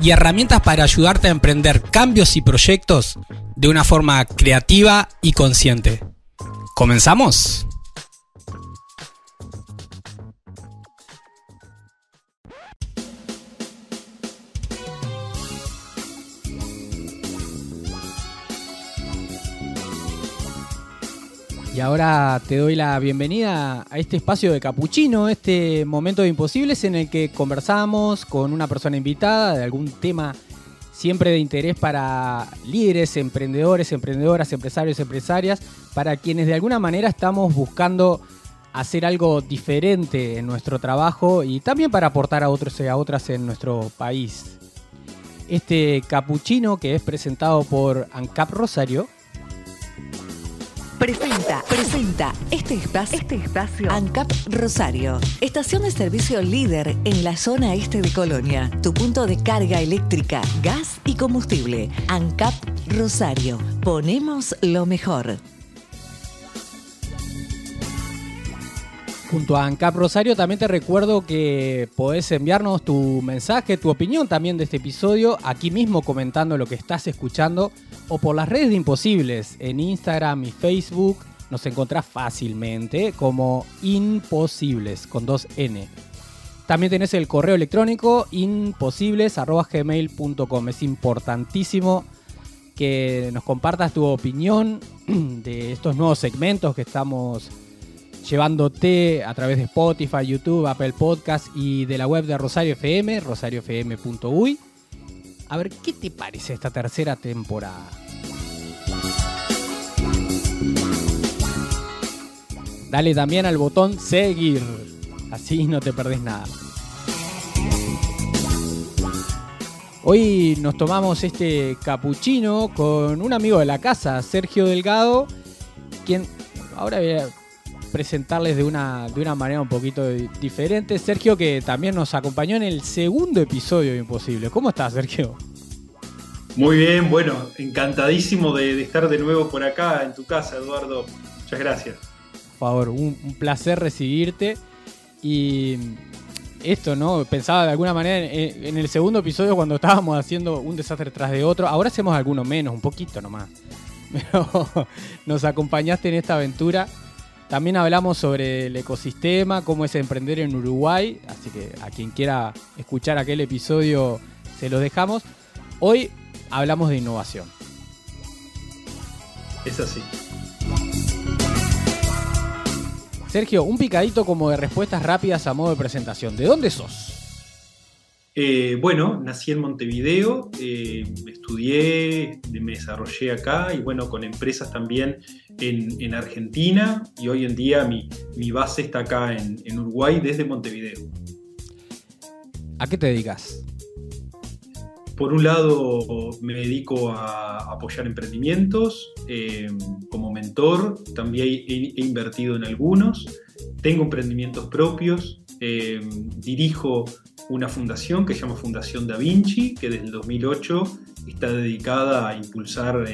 y herramientas para ayudarte a emprender cambios y proyectos de una forma creativa y consciente. ¿Comenzamos? Y ahora te doy la bienvenida a este espacio de Capuchino, este momento de imposibles en el que conversamos con una persona invitada de algún tema siempre de interés para líderes, emprendedores, emprendedoras, empresarios, empresarias, para quienes de alguna manera estamos buscando hacer algo diferente en nuestro trabajo y también para aportar a otros y a otras en nuestro país. Este capuchino que es presentado por ANCAP Rosario Presenta, presenta este espacio, este espacio ANCAP Rosario, estación de servicio líder en la zona este de Colonia, tu punto de carga eléctrica, gas y combustible. ANCAP Rosario, ponemos lo mejor. Junto a ANCAP Rosario también te recuerdo que podés enviarnos tu mensaje, tu opinión también de este episodio, aquí mismo comentando lo que estás escuchando o por las redes de Imposibles, en Instagram y Facebook nos encontrás fácilmente como Imposibles con dos N. También tenés el correo electrónico imposibles.gmail.com. Es importantísimo que nos compartas tu opinión de estos nuevos segmentos que estamos llevándote a través de Spotify, YouTube, Apple Podcast y de la web de Rosario FM, rosariofm.uy. A ver, ¿qué te parece esta tercera temporada? Dale también al botón seguir, así no te perdés nada. Hoy nos tomamos este capuchino con un amigo de la casa, Sergio Delgado, quien ahora presentarles de una, de una manera un poquito diferente. Sergio, que también nos acompañó en el segundo episodio de Imposible. ¿Cómo estás, Sergio? Muy bien, bueno, encantadísimo de, estar de nuevo por acá en tu casa, Eduardo. Muchas gracias. Por favor, un, placer recibirte. Y esto, ¿no? Pensaba de alguna manera en, en, el segundo episodio cuando estábamos haciendo un desastre tras de otro. Ahora hacemos alguno menos, un poquito nomás. Pero nos acompañaste en esta aventura también hablamos sobre el ecosistema, cómo es emprender en Uruguay, así que a quien quiera escuchar aquel episodio se los dejamos. Hoy hablamos de innovación. Es así. Sergio, un picadito como de respuestas rápidas a modo de presentación. ¿De dónde sos? Eh, bueno, nací en Montevideo, eh, estudié, me desarrollé acá y bueno, con empresas también en, Argentina y hoy en día mi, base está acá en, Uruguay desde Montevideo. ¿A qué te dedicas? Por un lado me dedico a apoyar emprendimientos eh, como mentor, también he, invertido en algunos, tengo emprendimientos propios, dirijo una fundación que se llama Fundación Da Vinci, que desde el 2008 está dedicada a impulsar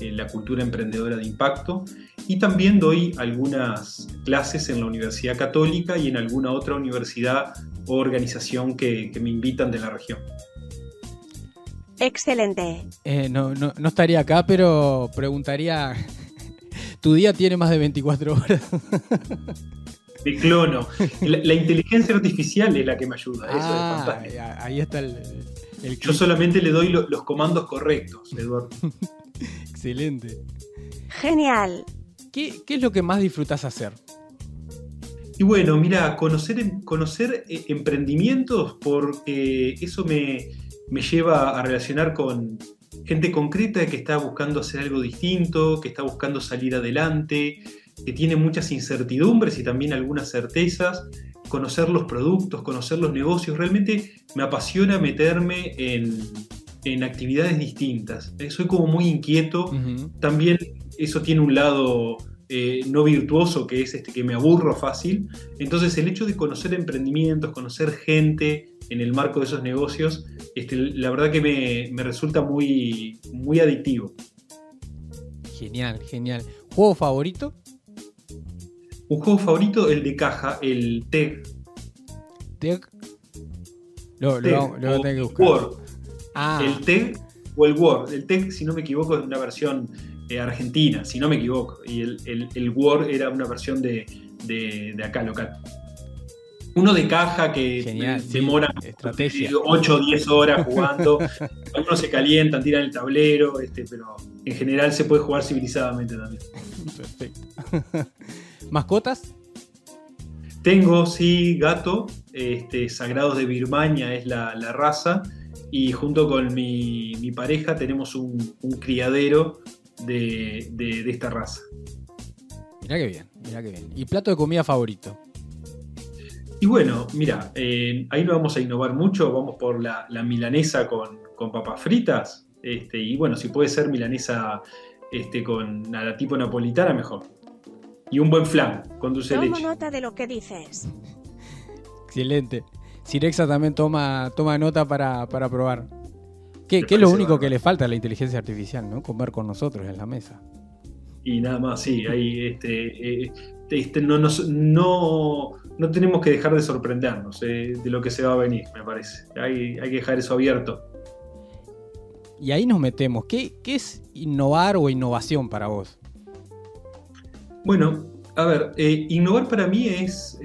la cultura emprendedora de impacto. Y también doy algunas clases en la Universidad Católica y en alguna otra universidad o organización que, me invitan de la región. Excelente. Eh, no, no, no estaría acá, pero preguntaría, ¿tu día tiene más de 24 horas? Me clono. La, inteligencia artificial es la que me ayuda. Eso es ah, fantástico. Ahí está el. Yo solamente le doy los comandos correctos, Eduardo. Excelente. Genial. ¿Qué, es lo que más disfrutas hacer? Y bueno, mira, conocer, conocer eh, emprendimientos, porque eso me, me lleva a relacionar con gente concreta que está buscando hacer algo distinto, que está buscando salir adelante, que tiene muchas incertidumbres y también algunas certezas, conocer los productos, conocer los negocios. Realmente me apasiona meterme en, en actividades distintas. Eh, soy como muy inquieto. También eso tiene un lado eh, no virtuoso, que es este que me aburro fácil. Entonces el hecho de conocer emprendimientos, conocer gente en el marco de esos negocios, este, la verdad que me, resulta muy, muy adictivo. Genial, genial. ¿Juego favorito? Un juego favorito, el de caja, el TEG. ¿TEG? Lo, lo, lo, que buscar. Ah. El TEG o el Word. El TEG, si no me equivoco, es una versión eh, argentina, si no me equivoco. Y el, Word era una versión de, acá local. Uno de caja que demora 8 o 10 horas jugando. Algunos se calientan, tiran el tablero, este, pero en general se puede jugar civilizadamente también. Perfecto. ¿Mascotas? Tengo, sí, gato. Este, Sagrados de Birmania es la, raza. Y junto con mi, pareja tenemos un, un criadero de, esta raza. Mirá que bien, mirá que bien. ¿Y plato de comida favorito? Y bueno, mira, eh, ahí no vamos a innovar mucho, vamos por la, milanesa con, papas fritas. Este, y bueno, si puede ser milanesa este, con nada tipo napolitana, mejor. Y un buen flan con dulce Tomo leche. nota de lo que dices. Excelente. Sirexa también toma, toma nota para, para probar. ¿Qué, es lo único que le falta a la inteligencia artificial, ¿no? Comer con nosotros en la mesa. Y nada más, sí, ahí este, eh, este no, no, tenemos que dejar de sorprendernos eh, de lo que se va a venir, me parece. Hay, hay que dejar eso abierto. Y ahí nos metemos. ¿Qué, es innovar o innovación para vos? Bueno, a ver, eh, innovar para mí es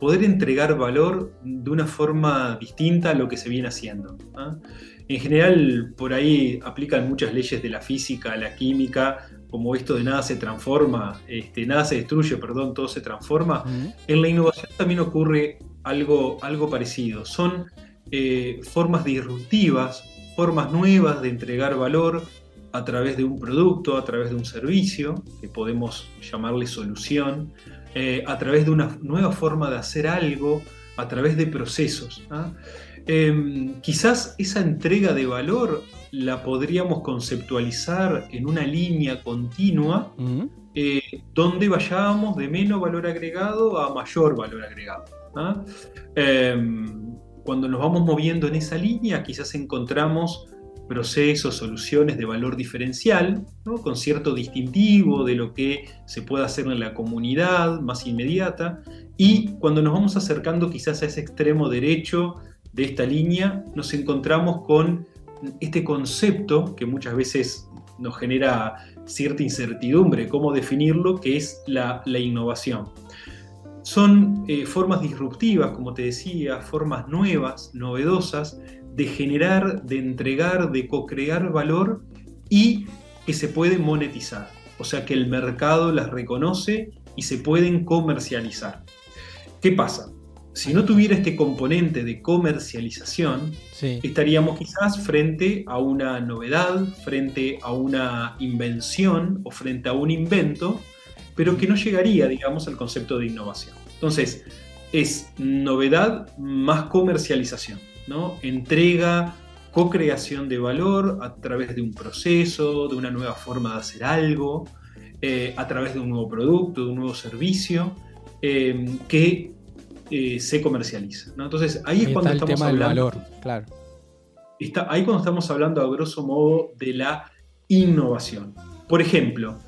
poder entregar valor de una forma distinta a lo que se viene haciendo. En general, por ahí aplican muchas leyes de la física, la química, como esto de nada se transforma, este, nada se destruye, perdón, todo se transforma. En la innovación también ocurre algo, algo parecido. Son eh, formas disruptivas, formas nuevas de entregar valor a través de un producto, a través de un servicio, que podemos llamarle solución, eh, a través de una nueva forma de hacer algo, a través de procesos. ¿ah? Em, quizás esa entrega de valor la podríamos conceptualizar en una línea continua eh, donde vayamos de menos valor agregado a mayor valor agregado. ¿ah? Em, cuando nos vamos moviendo en esa línea, quizás encontramos procesos, soluciones de valor diferencial, con cierto distintivo de lo que se puede hacer en la comunidad más inmediata, y cuando nos vamos acercando quizás a ese extremo derecho de esta línea, nos encontramos con este concepto que muchas veces nos genera cierta incertidumbre, cómo definirlo, que es la, innovación. Son eh, formas disruptivas, como te decía, formas nuevas, novedosas, de generar, de entregar, de co-crear valor y que se pueden monetizar. O sea que el mercado las reconoce y se pueden comercializar. ¿Qué pasa? Si no tuviera este componente de comercialización, estaríamos quizás frente a una novedad, frente a una invención o frente a un invento, pero que no llegaría, digamos, al concepto de innovación. Entonces, es novedad más comercialización, ¿no? Entrega, co-creación de valor a través de un proceso, de una nueva forma de hacer algo, eh, a través de un nuevo producto, de un nuevo servicio, eh, que eh, se comercializa. Entonces ahí, es cuando estamos hablando. valor, claro. Está, ahí cuando estamos hablando a grosso modo de la innovación. Por ejemplo,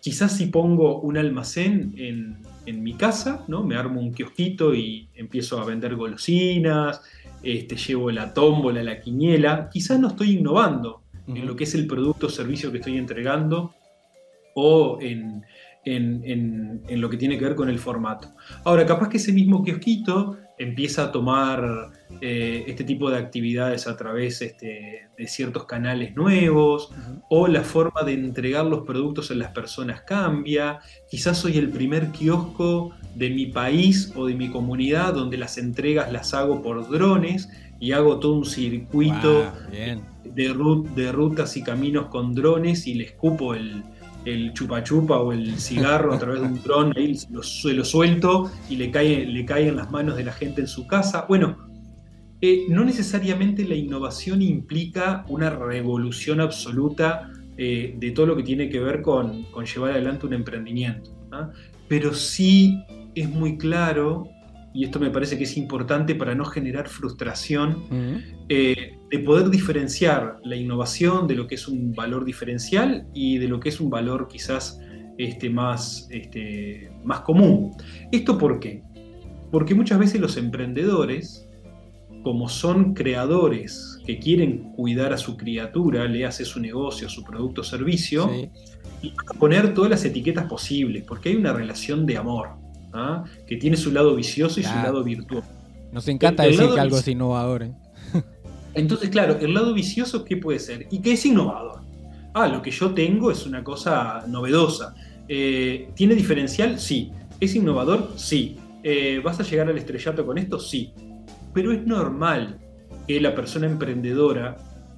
quizás si pongo un almacén en, mi casa, ¿no? me armo un kiosquito y empiezo a vender golosinas, este, llevo la tómbola, la quiniela, quizás no estoy innovando en lo que es el producto o servicio que estoy entregando o en, en, lo que tiene que ver con el formato. Ahora, capaz que ese mismo kiosquito empieza a tomar eh, este tipo de actividades a través este, de ciertos canales nuevos, o la forma de entregar los productos a las personas cambia. Quizás soy el primer kiosco de mi país o de mi comunidad donde las entregas las hago por drones y hago todo un circuito de, de rutas y caminos con drones y le escupo el, el chupa chupa o el cigarro a través de un dron, ahí lo, suelto y le cae, le cae en las manos de la gente en su casa. Bueno, eh, no necesariamente la innovación implica una revolución absoluta eh, de todo lo que tiene que ver con, llevar adelante un emprendimiento. Pero sí es muy claro, y esto me parece que es importante para no generar frustración, eh, de poder diferenciar la innovación de lo que es un valor diferencial y de lo que es un valor quizás este, más, este, más común. ¿Esto por qué? Porque muchas veces los emprendedores, como son creadores que quieren cuidar a su criatura, le hace su negocio, su producto o servicio, y poner todas las etiquetas posibles, porque hay una relación de amor, ¿ah? que tiene su lado vicioso y su lado virtuoso. Nos encanta decir que algo es innovador. ¿eh? Entonces, claro, el lado vicioso, ¿qué puede ser? ¿Y qué es innovador? Ah, lo que yo tengo es una cosa novedosa. Eh, ¿Tiene diferencial? Sí. ¿Es innovador? Sí. Eh, ¿Vas a llegar al estrellato con esto? Sí. Pero es normal que la persona emprendedora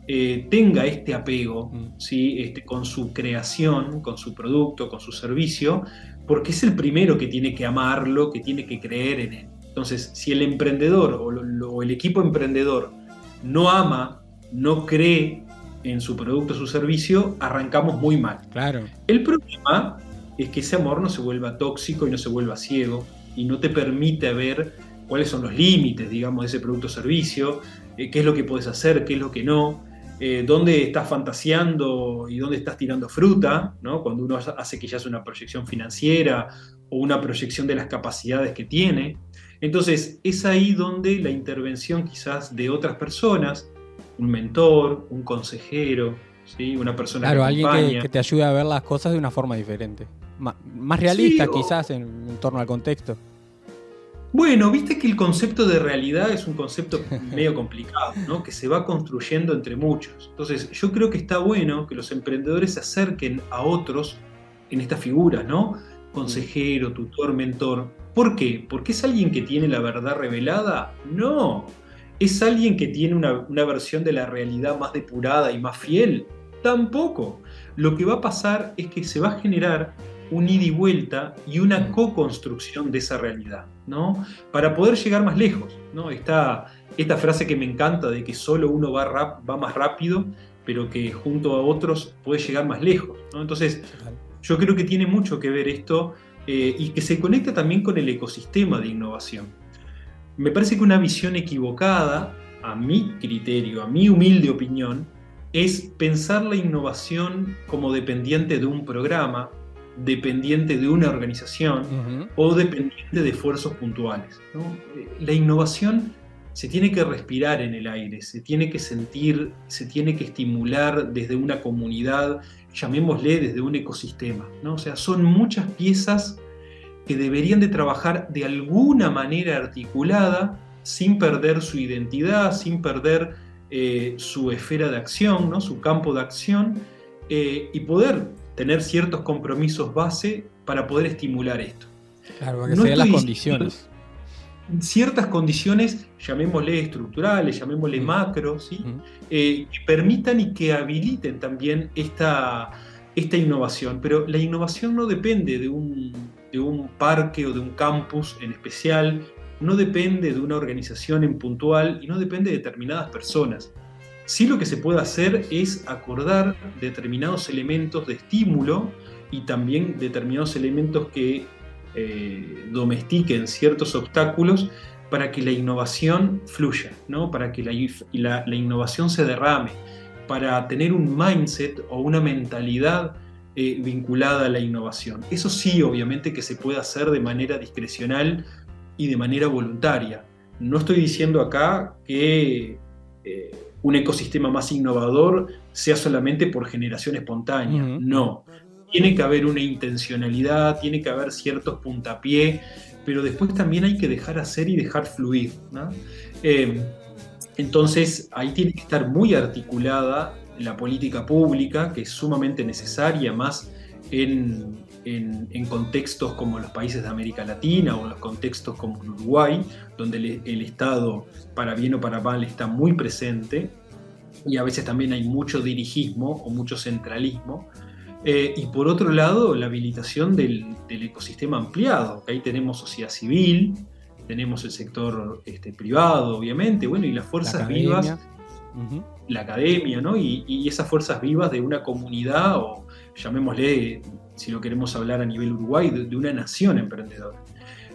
eh, tenga este apego mm. ¿sí? este, con su creación, con su producto, con su servicio, porque es el primero que tiene que amarlo, que tiene que creer en él. Entonces, si el emprendedor o, el equipo emprendedor no ama, no cree en su producto o su servicio, arrancamos muy mal. Claro. El problema es que ese amor no se vuelva tóxico y no se vuelva ciego y no te permite ver cuáles son los límites, digamos, de ese producto o servicio, eh, qué es lo que puedes hacer, qué es lo que no, eh, dónde estás fantaseando y dónde estás tirando fruta, ¿no? cuando uno hace que ya es una proyección financiera o una proyección de las capacidades que tiene. Entonces, es ahí donde la intervención quizás de otras personas, un mentor, un consejero, ¿sí? una persona claro, alguien que, te ayude a ver las cosas de una forma diferente. más realista quizás en, torno al contexto. Bueno, viste que el concepto de realidad es un concepto medio complicado, ¿no? que se va construyendo entre muchos. Entonces, yo creo que está bueno que los emprendedores se acerquen a otros en estas figuras, ¿no? Consejero, tutor, mentor. ¿Por qué? ¿Porque es alguien que tiene la verdad revelada? No. ¿Es alguien que tiene una, una versión de la realidad más depurada y más fiel? Tampoco. Lo que va a pasar es que se va a generar un ida y vuelta y una co-construcción de esa realidad, ¿no? Para poder llegar más lejos, ¿no? Esta, esta frase que me encanta de que solo uno va, más rápido, pero que junto a otros puede llegar más lejos. Entonces, yo creo que tiene mucho que ver esto eh, y que se conecta también con el ecosistema de innovación. Me parece que una visión equivocada, a mi criterio, a mi humilde opinión, es pensar la innovación como dependiente de un programa, dependiente de una organización o dependiente de esfuerzos puntuales. La innovación se tiene que respirar en el aire, se tiene que sentir, se tiene que estimular desde una comunidad, llamémosle desde un ecosistema. ¿no? O sea, son muchas piezas que deberían de trabajar de alguna manera articulada, sin perder su identidad, sin perder eh, su esfera de acción, ¿no? su campo de acción, eh, y poder tener ciertos compromisos base para poder estimular esto. Claro, para que se las condiciones. Ciertas condiciones, llamémosle estructurales, llamémosle macro, ¿sí? Eh, que permitan y que habiliten también esta, esta innovación. Pero la innovación no depende de un, de un parque o de un campus en especial, no depende de una organización en puntual y no depende de determinadas personas. Sí lo que se puede hacer es acordar determinados elementos de estímulo y también determinados elementos que eh, domestiquen ciertos obstáculos para que la innovación fluya, ¿no? para que la, innovación se derrame, para tener un mindset o una mentalidad eh, vinculada a la innovación. Eso sí, obviamente que se puede hacer de manera discrecional y de manera voluntaria. No estoy diciendo acá que eh, un ecosistema más innovador sea solamente por generación espontánea. No. Tiene que haber una intencionalidad, tiene que haber ciertos puntapié, pero después también hay que dejar hacer y dejar fluir. Em, entonces ahí tiene que estar muy articulada la política pública, que es sumamente necesaria, más en, contextos como los países de América Latina o en los contextos como Uruguay, donde el, Estado, para bien o para mal, está muy presente y a veces también hay mucho dirigismo o mucho centralismo. Eh, y por otro lado, la habilitación del, ecosistema ampliado, que ahí tenemos sociedad civil, tenemos el sector este, privado, obviamente, bueno, y las fuerzas vivas, la academia, ¿no? Y, esas fuerzas vivas de una comunidad, o llamémosle, si lo queremos hablar a nivel Uruguay, de, una nación emprendedora.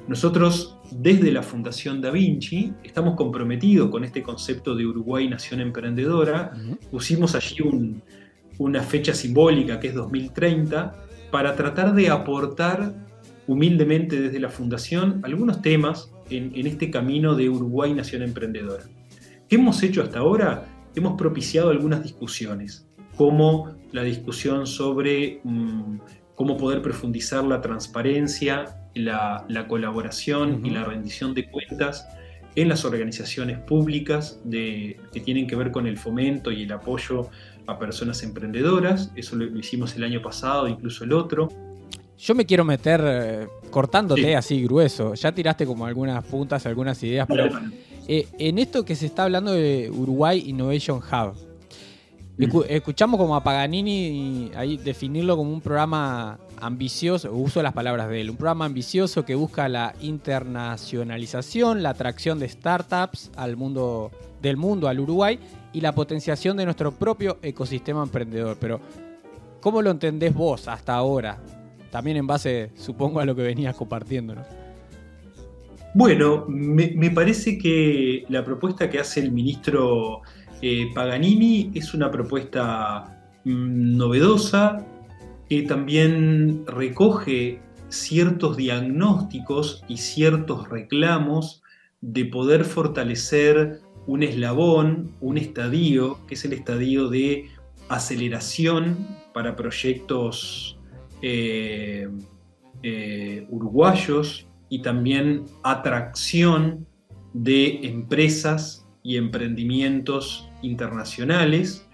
Nosotros, desde la Fundación Da Vinci, estamos comprometidos con este concepto de Uruguay Nación Emprendedora. Pusimos allí una fecha simbólica que es 2030 para tratar de aportar humildemente desde la Fundación algunos temas en, este camino de Uruguay Nación Emprendedora. ¿Qué hemos hecho hasta ahora? Hemos propiciado algunas discusiones, como la discusión sobre mm, cómo poder profundizar la transparencia, la, colaboración y la rendición de cuentas en las organizaciones públicas que tienen que ver con el fomento y el apoyo a personas emprendedoras. Eso lo hicimos el año pasado, incluso el otro. Yo me quiero meter eh, cortándote así grueso. Ya tiraste como algunas puntas, algunas ideas, pero eh, en esto que se está hablando de Uruguay Innovation Hub, escuchamos como a Paganini ahí definirlo como un programa ambicioso, uso las palabras de él, un programa ambicioso que busca la internacionalización, la atracción de startups al mundo del mundo al Uruguay y la potenciación de nuestro propio ecosistema emprendedor. Pero, ¿cómo lo entendés vos hasta ahora? También en base, supongo, a lo que venías compartiendo, Bueno, me, parece que la propuesta que hace el ministro eh, Paganini es una propuesta mm, novedosa, que también recoge ciertos diagnósticos y ciertos reclamos de poder fortalecer un eslabón, un estadio, que es el estadio de aceleración para proyectos eh, eh, uruguayos y también atracción de empresas y emprendimientos internacionales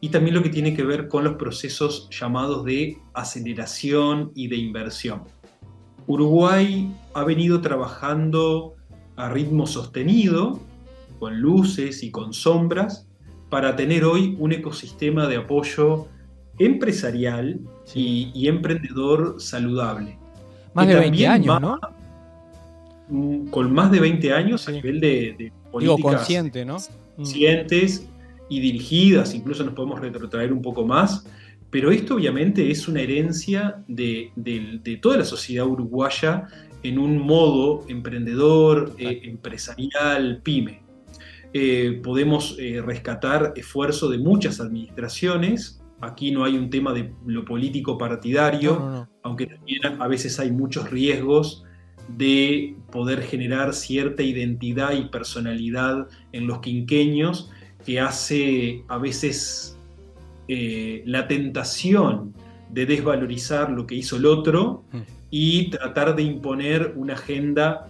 y también lo que tiene que ver con los procesos llamados de aceleración y de inversión. Uruguay ha venido trabajando a ritmo sostenido, con luces y con sombras, para tener hoy un ecosistema de apoyo empresarial y, emprendedor saludable. Más de 20 años, ¿no? Con más de 20 años a nivel de, políticas consciente, ¿no? Conscientes y dirigidas, incluso nos podemos retrotraer un poco más, pero esto obviamente es una herencia de, toda la sociedad uruguaya en un modo emprendedor, eh, empresarial, pyme. Eh, podemos eh, rescatar esfuerzo de muchas administraciones Aquí no hay un tema de lo político partidario, aunque también a veces hay muchos riesgos de poder generar cierta identidad y personalidad en los quinqueños que hace a veces eh, la tentación de desvalorizar lo que hizo el otro mm. y tratar de imponer una agenda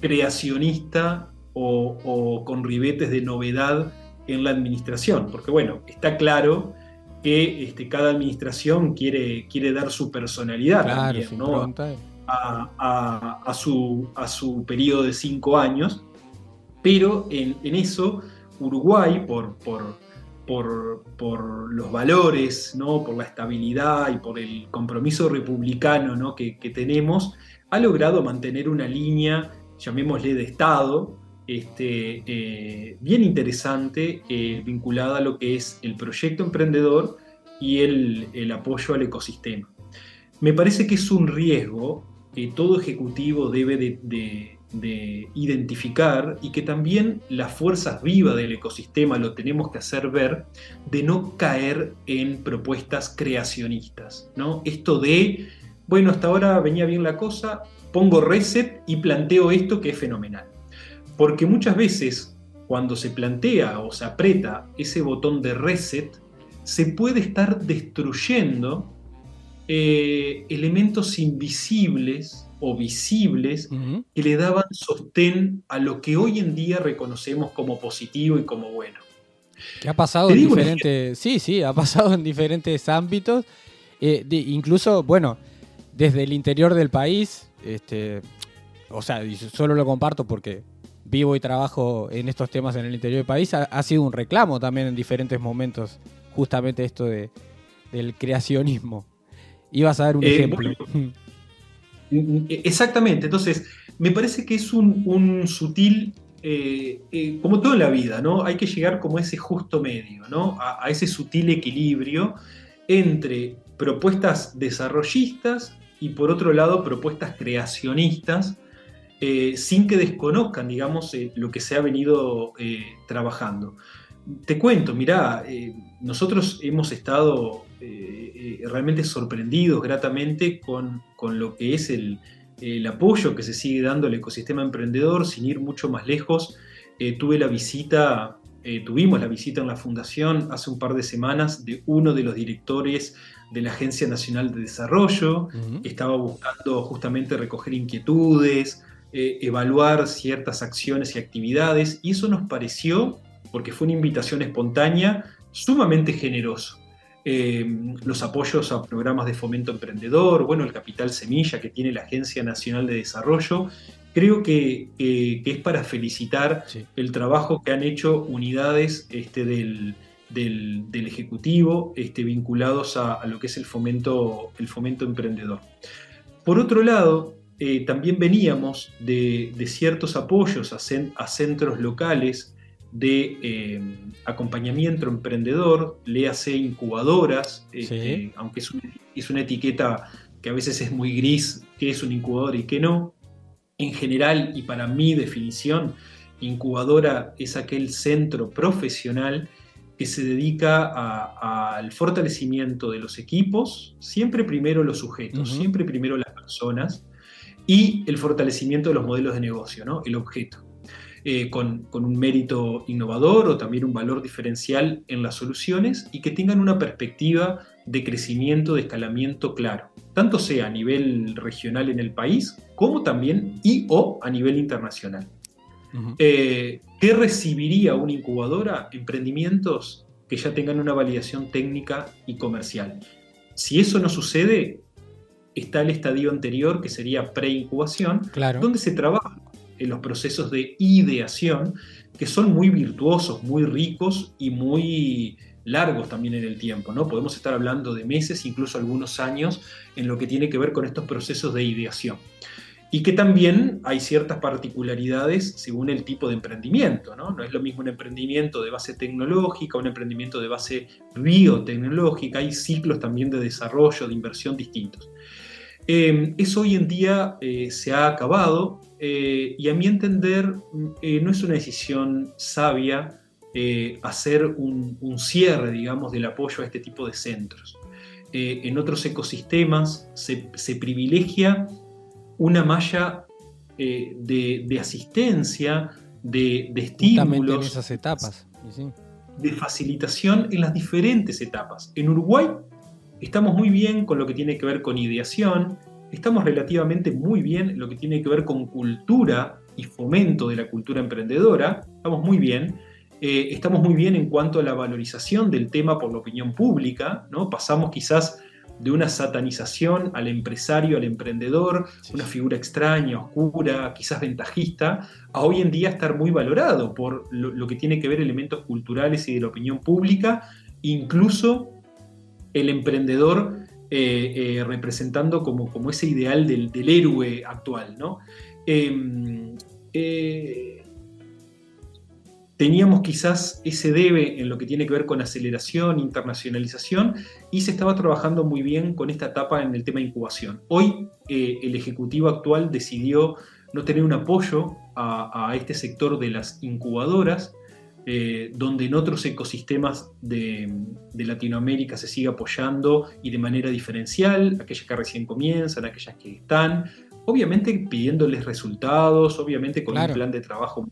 creacionista o, o, con ribetes de novedad en la administración. Porque bueno, está claro que este, cada administración quiere, quiere dar su personalidad también, a, su, periodo de cinco años, pero en, eso Uruguay, por, los valores, ¿no? por la estabilidad y por el compromiso republicano que, tenemos, ha logrado mantener una línea, llamémosle de Estado, este, eh, bien interesante eh, vinculada a lo que es el proyecto emprendedor y el, apoyo al ecosistema. Me parece que es un riesgo que todo ejecutivo debe de, identificar y que también las fuerzas vivas del ecosistema lo tenemos que hacer ver de no caer en propuestas creacionistas. ¿no? Esto de, bueno, hasta ahora venía bien la cosa, pongo reset y planteo esto que es fenomenal. Porque muchas veces cuando se plantea o se aprieta ese botón de reset, se puede estar destruyendo eh, elementos invisibles o visibles que le daban sostén a lo que hoy en día reconocemos como positivo y como bueno. Que ha pasado en diferentes, sí, sí, ha pasado en diferentes ámbitos, eh, incluso, bueno, desde el interior del país, este, o sea, solo lo comparto porque vivo y trabajo en estos temas en el interior del país, ha, sido un reclamo también en diferentes momentos, justamente esto de, del creacionismo. Ibas a dar un eh, ejemplo. exactamente, entonces me parece que es un, sutil, eh, eh, como toda la vida, ¿no? Hay que llegar como a ese justo medio, ¿no? A, ese sutil equilibrio entre propuestas desarrollistas y por otro lado propuestas creacionistas, eh, sin que desconozcan, digamos, lo que se ha venido trabajando. Te cuento, mirá, nosotros hemos estado realmente sorprendidos gratamente con, con lo que es el, el apoyo que se sigue dando al ecosistema emprendedor, sin ir mucho más lejos. Eh, tuve la visita, eh, tuvimos la visita en la fundación hace un par de semanas de uno de los directores de la Agencia Nacional de Desarrollo, que estaba buscando justamente recoger inquietudes, eh, evaluar ciertas acciones y actividades, y eso nos pareció, porque fue una invitación espontánea, sumamente generoso. Eh, los apoyos a programas de fomento emprendedor, bueno, el capital semilla que tiene la Agencia Nacional de Desarrollo. Creo que, es para felicitar el trabajo que han hecho unidades este, del, Ejecutivo este, vinculados a, lo que es el fomento, el fomento emprendedor. Por otro lado, eh, también veníamos de, ciertos apoyos a, a centros locales de eh, acompañamiento emprendedor, léase incubadoras, este, aunque es, es, una etiqueta que a veces es muy gris, qué es un incubador y qué no. En general, y para mi definición, incubadora es aquel centro profesional que se dedica al fortalecimiento de los equipos, siempre primero los sujetos, siempre primero las personas, y el fortalecimiento de los modelos de negocio, ¿no? el objeto. Eh, con, un mérito innovador o también un valor diferencial en las soluciones y que tengan una perspectiva de crecimiento, de escalamiento claro, tanto sea a nivel regional en el país como también y o a nivel internacional. Eh, ¿Qué recibiría una incubadora? Emprendimientos que ya tengan una validación técnica y comercial. Si eso no sucede, está el estadio anterior, que sería pre-incubación, donde se trabaja en los procesos de ideación, que son muy virtuosos, muy ricos y muy largos también en el tiempo, ¿no? Podemos estar hablando de meses, incluso algunos años, en lo que tiene que ver con estos procesos de ideación. Y que también hay ciertas particularidades según el tipo de emprendimiento, ¿no? No es lo mismo un emprendimiento de base tecnológica, un emprendimiento de base biotecnológica, hay ciclos también de desarrollo, de inversión distintos. Eh, eso hoy en día eh, se ha acabado eh, y a mi entender eh, no es una decisión sabia hacer un, cierre, digamos, del apoyo a este tipo de centros. en otros ecosistemas se, privilegia una malla de, asistencia, de, de estímulos. en esas etapas. De facilitación en las diferentes etapas. En Uruguay estamos muy bien con lo que tiene que ver con ideación, estamos relativamente muy bien en lo que tiene que ver con cultura y fomento de la cultura emprendedora, estamos muy bien. Eh, estamos muy bien en cuanto a la valorización del tema por la opinión pública, ¿no? Pasamos quizás de una satanización al empresario, al emprendedor, una figura extraña, oscura, quizás ventajista, a hoy en día estar muy valorado por lo, que tiene que ver elementos culturales y de la opinión pública, incluso el emprendedor eh, eh, representando como, como, ese ideal del, héroe actual. ¿no? Em, eh, teníamos quizás ese debe en lo que tiene que ver con aceleración, internacionalización, y se estaba trabajando muy bien con esta etapa en el tema de incubación. Hoy el Ejecutivo actual decidió no tener un apoyo a, a este sector de las incubadoras, eh, donde en otros ecosistemas de, Latinoamérica se sigue apoyando y de manera diferencial, aquellas que recién comienzan, aquellas que están, obviamente pidiéndoles resultados, obviamente con un plan de trabajo.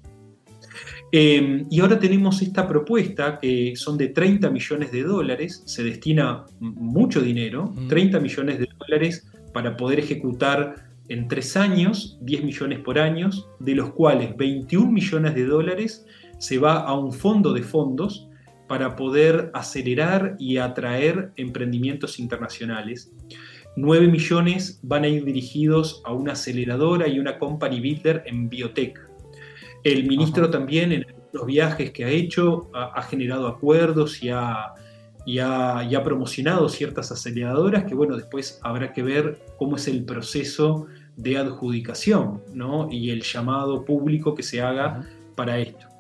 Eh, y ahora tenemos esta propuesta que son de 30 millones de dólares, se destina mucho dinero, 30 mm. millones de dólares para poder ejecutar en tres años, 10 millones por año, de los cuales 21 millones de dólares se va a un fondo de fondos para poder acelerar y atraer emprendimientos internacionales. 9 millones van a ir dirigidos a una aceleradora y una company builder en biotech. El ministro también en los viajes que ha hecho ha, generado acuerdos y ha, y ha, promocionado ciertas aceleradoras que bueno, después habrá que ver cómo es el proceso de adjudicación ¿no? y el llamado público que se haga para esto.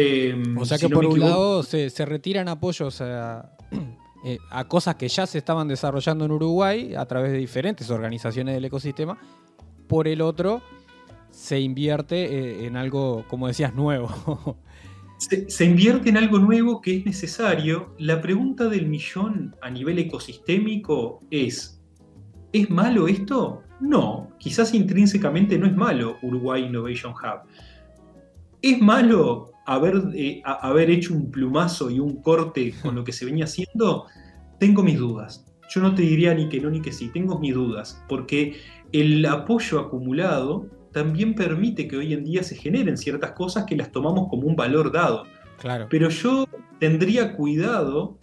Em, o sea que por un lado se, retiran apoyos a, eh, a, cosas que ya se estaban desarrollando en Uruguay a través de diferentes organizaciones del ecosistema. Por el otro, se invierte eh, en algo, como decías, nuevo. se, invierte en algo nuevo que es necesario. La pregunta del millón a nivel ecosistémico es, ¿es malo esto? No, quizás intrínsecamente no es malo Uruguay Innovation Hub. ¿Es malo haber, eh, haber hecho un plumazo y un corte con lo que se venía haciendo? Tengo mis dudas. Yo no te diría ni que no ni que sí, tengo mis dudas, porque el apoyo acumulado también permite que hoy en día se generen ciertas cosas que las tomamos como un valor dado. Claro. Pero yo tendría cuidado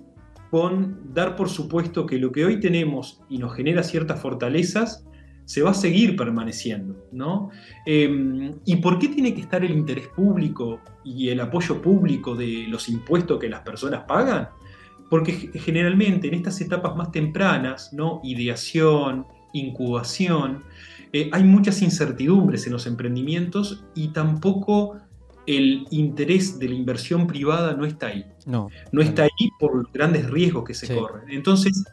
con dar por supuesto que lo que hoy tenemos y nos genera ciertas fortalezas se va a seguir permaneciendo, ¿no? Em, ¿Y por qué tiene que estar el interés público y el apoyo público de los impuestos que las personas pagan? Porque generalmente en estas etapas más tempranas, ¿no? Ideación, incubación, eh, hay muchas incertidumbres en los emprendimientos y tampoco el interés de la inversión privada no está ahí. No. No está ahí por los grandes riesgos que se corren. Entonces,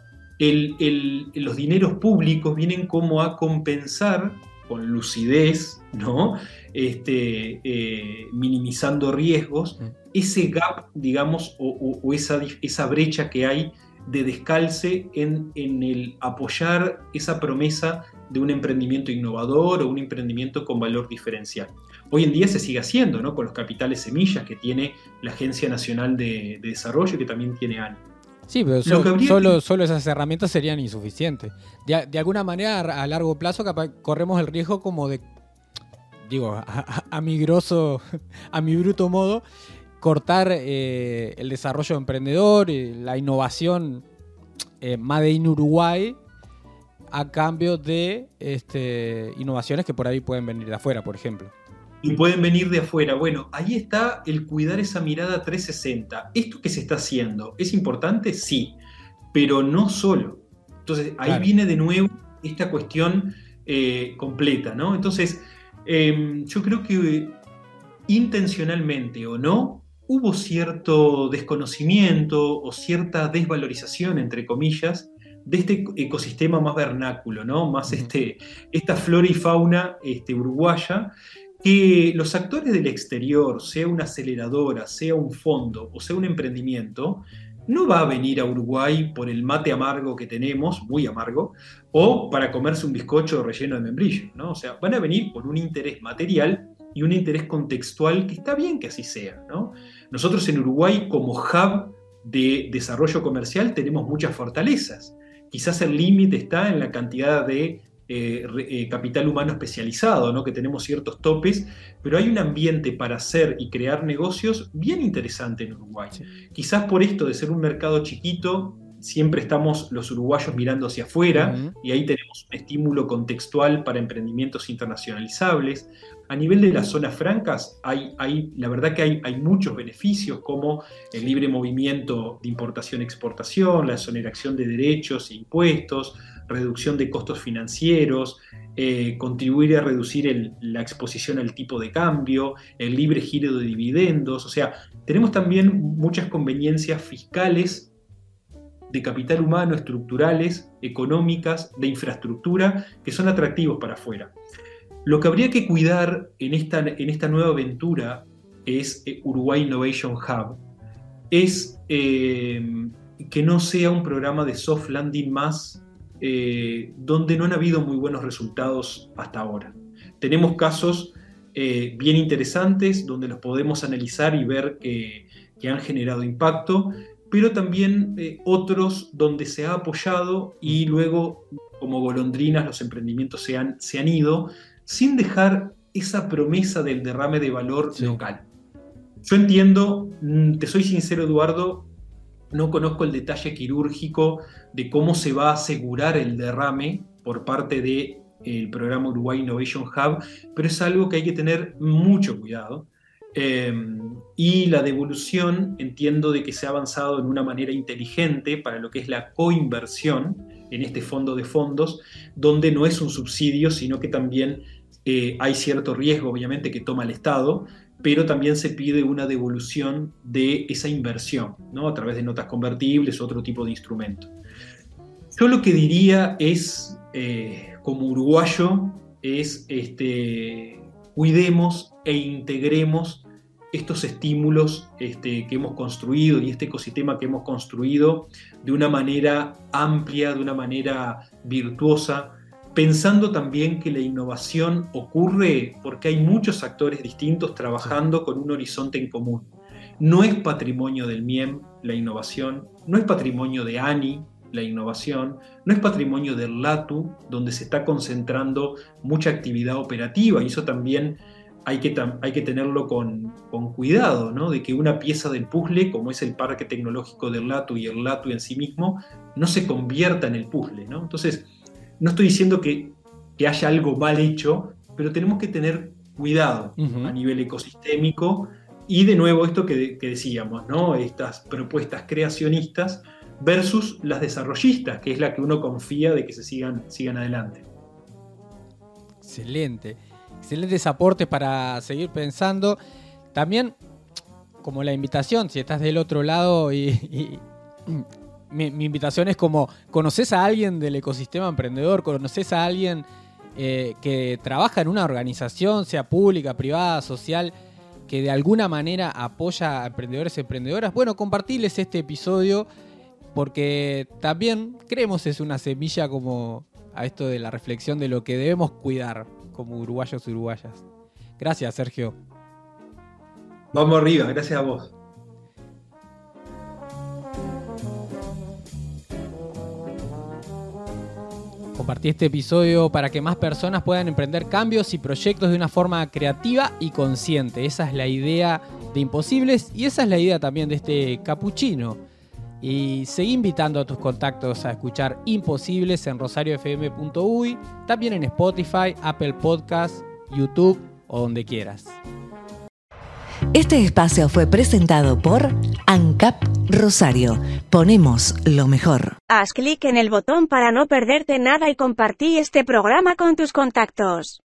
los dineros públicos vienen como a compensar con lucidez, ¿no? Este, eh, minimizando riesgos, mm. ese gap, digamos, o, esa, esa brecha que hay de descalce en, en, el apoyar esa promesa de un emprendimiento innovador o un emprendimiento con valor diferencial. Hoy en día se sigue haciendo, ¿no? Con los capitales semillas que tiene la Agencia Nacional de, Desarrollo, que también tiene ANI. Sí, pero solo, solo, esas herramientas serían insuficientes. De, alguna manera, a largo plazo, corremos el riesgo como de, digo, a, mi grosso, a mi bruto modo, cortar eh, el desarrollo emprendedor, y la innovación eh, Made in Uruguay, a cambio de este, innovaciones que por ahí pueden venir de afuera, por ejemplo. Y pueden venir de afuera. Bueno, ahí está el cuidar esa mirada 360. ¿Esto que se está haciendo es importante? Sí, pero no solo. Entonces, ahí viene de nuevo esta cuestión eh, completa, ¿no? Entonces, em, yo creo que intencionalmente o no, hubo cierto desconocimiento o cierta desvalorización, entre comillas, de este ecosistema más vernáculo, ¿no? Más este, esta flora y fauna este, uruguaya, que los actores del exterior, sea una aceleradora, sea un fondo o sea un emprendimiento, no va a venir a Uruguay por el mate amargo que tenemos, muy amargo, o para comerse un bizcocho relleno de membrillo, ¿no? O sea, van a venir por un interés material y un interés contextual que está bien que así sea, ¿no? Nosotros en Uruguay como hub de desarrollo comercial tenemos muchas fortalezas. Quizás el límite está en la cantidad de eh, eh, capital humano especializado, ¿no? que tenemos ciertos topes, pero hay un ambiente para hacer y crear negocios bien interesante en Uruguay. Quizás por esto de ser un mercado chiquito, siempre estamos los uruguayos mirando hacia afuera y ahí tenemos un estímulo contextual para emprendimientos internacionalizables. A nivel de las zonas francas, hay, hay, la verdad que hay, hay muchos beneficios como el libre movimiento de importación-exportación, la exoneración de derechos e impuestos, reducción de costos financieros, eh, contribuir a reducir la exposición al tipo de cambio, el libre giro de dividendos. O sea, tenemos también muchas conveniencias fiscales de capital humano, estructurales, económicas, de infraestructura, que son atractivos para afuera. Lo que habría que cuidar en esta, en esta nueva aventura es eh, Uruguay Innovation Hub, es eh, que no sea un programa de soft landing más eh, donde no han habido muy buenos resultados hasta ahora. Tenemos casos bien interesantes donde los podemos analizar y ver que, han generado impacto, pero también otros donde se ha apoyado y luego como golondrinas los emprendimientos se han, se han ido sin dejar esa promesa del derrame de valor local. Yo entiendo, mm, te soy sincero Eduardo, no conozco el detalle quirúrgico de cómo se va a asegurar el derrame por parte del el programa Uruguay Innovation Hub, pero es algo que hay que tener mucho cuidado. Em, y la devolución, entiendo de que se ha avanzado en una manera inteligente para lo que es la coinversión, en este fondo de fondos, donde no es un subsidio, sino que también eh, hay cierto riesgo, obviamente, que toma el Estado, pero también se pide una devolución de esa inversión, ¿no? a través de notas convertibles otro tipo de instrumento. Yo lo que diría es, eh, como uruguayo, es este, cuidemos e integremos estos estímulos este, que hemos construido y este ecosistema que hemos construido de una manera amplia, de una manera virtuosa, pensando también que la innovación ocurre porque hay muchos actores distintos trabajando con un horizonte en común. No es patrimonio del MIEM la innovación, no es patrimonio de ANI la innovación, no es patrimonio del LATU, donde se está concentrando mucha actividad operativa y eso también hay que, hay que tenerlo con, cuidado, ¿no? de que una pieza del puzzle, como es el parque tecnológico del LATU y el LATU en sí mismo, no se convierta en el puzzle. ¿no? Entonces, no estoy diciendo que, haya algo mal hecho, pero tenemos que tener cuidado a nivel ecosistémico y de nuevo esto que, decíamos, ¿no? estas propuestas creacionistas versus las desarrollistas, que es la que uno confía de que se sigan, sigan adelante. Excelente, excelentes aportes para seguir pensando. También, como la invitación, si estás del otro lado y mi, invitación es como, ¿conoces a alguien del ecosistema emprendedor? ¿Conoces a alguien eh, que trabaja en una organización, sea pública, privada, social, que de alguna manera apoya a emprendedores y emprendedoras? Bueno, compartirles este episodio porque también creemos es una semilla como a esto de la reflexión de lo que debemos cuidar como uruguayos y uruguayas. Gracias, Sergio. Vamos arriba, gracias a vos. Compartí este episodio para que más personas puedan emprender cambios y proyectos de una forma creativa y consciente. Esa es la idea de Imposibles y esa es la idea también de este capuchino. Y seguí invitando a tus contactos a escuchar Imposibles en rosariofm.uy, también en Spotify, Apple Podcasts, YouTube o donde quieras. Este espacio fue presentado por ANCAP Rosario. Ponemos lo mejor. Haz clic en el botón para no perderte nada y compartí este programa con tus contactos.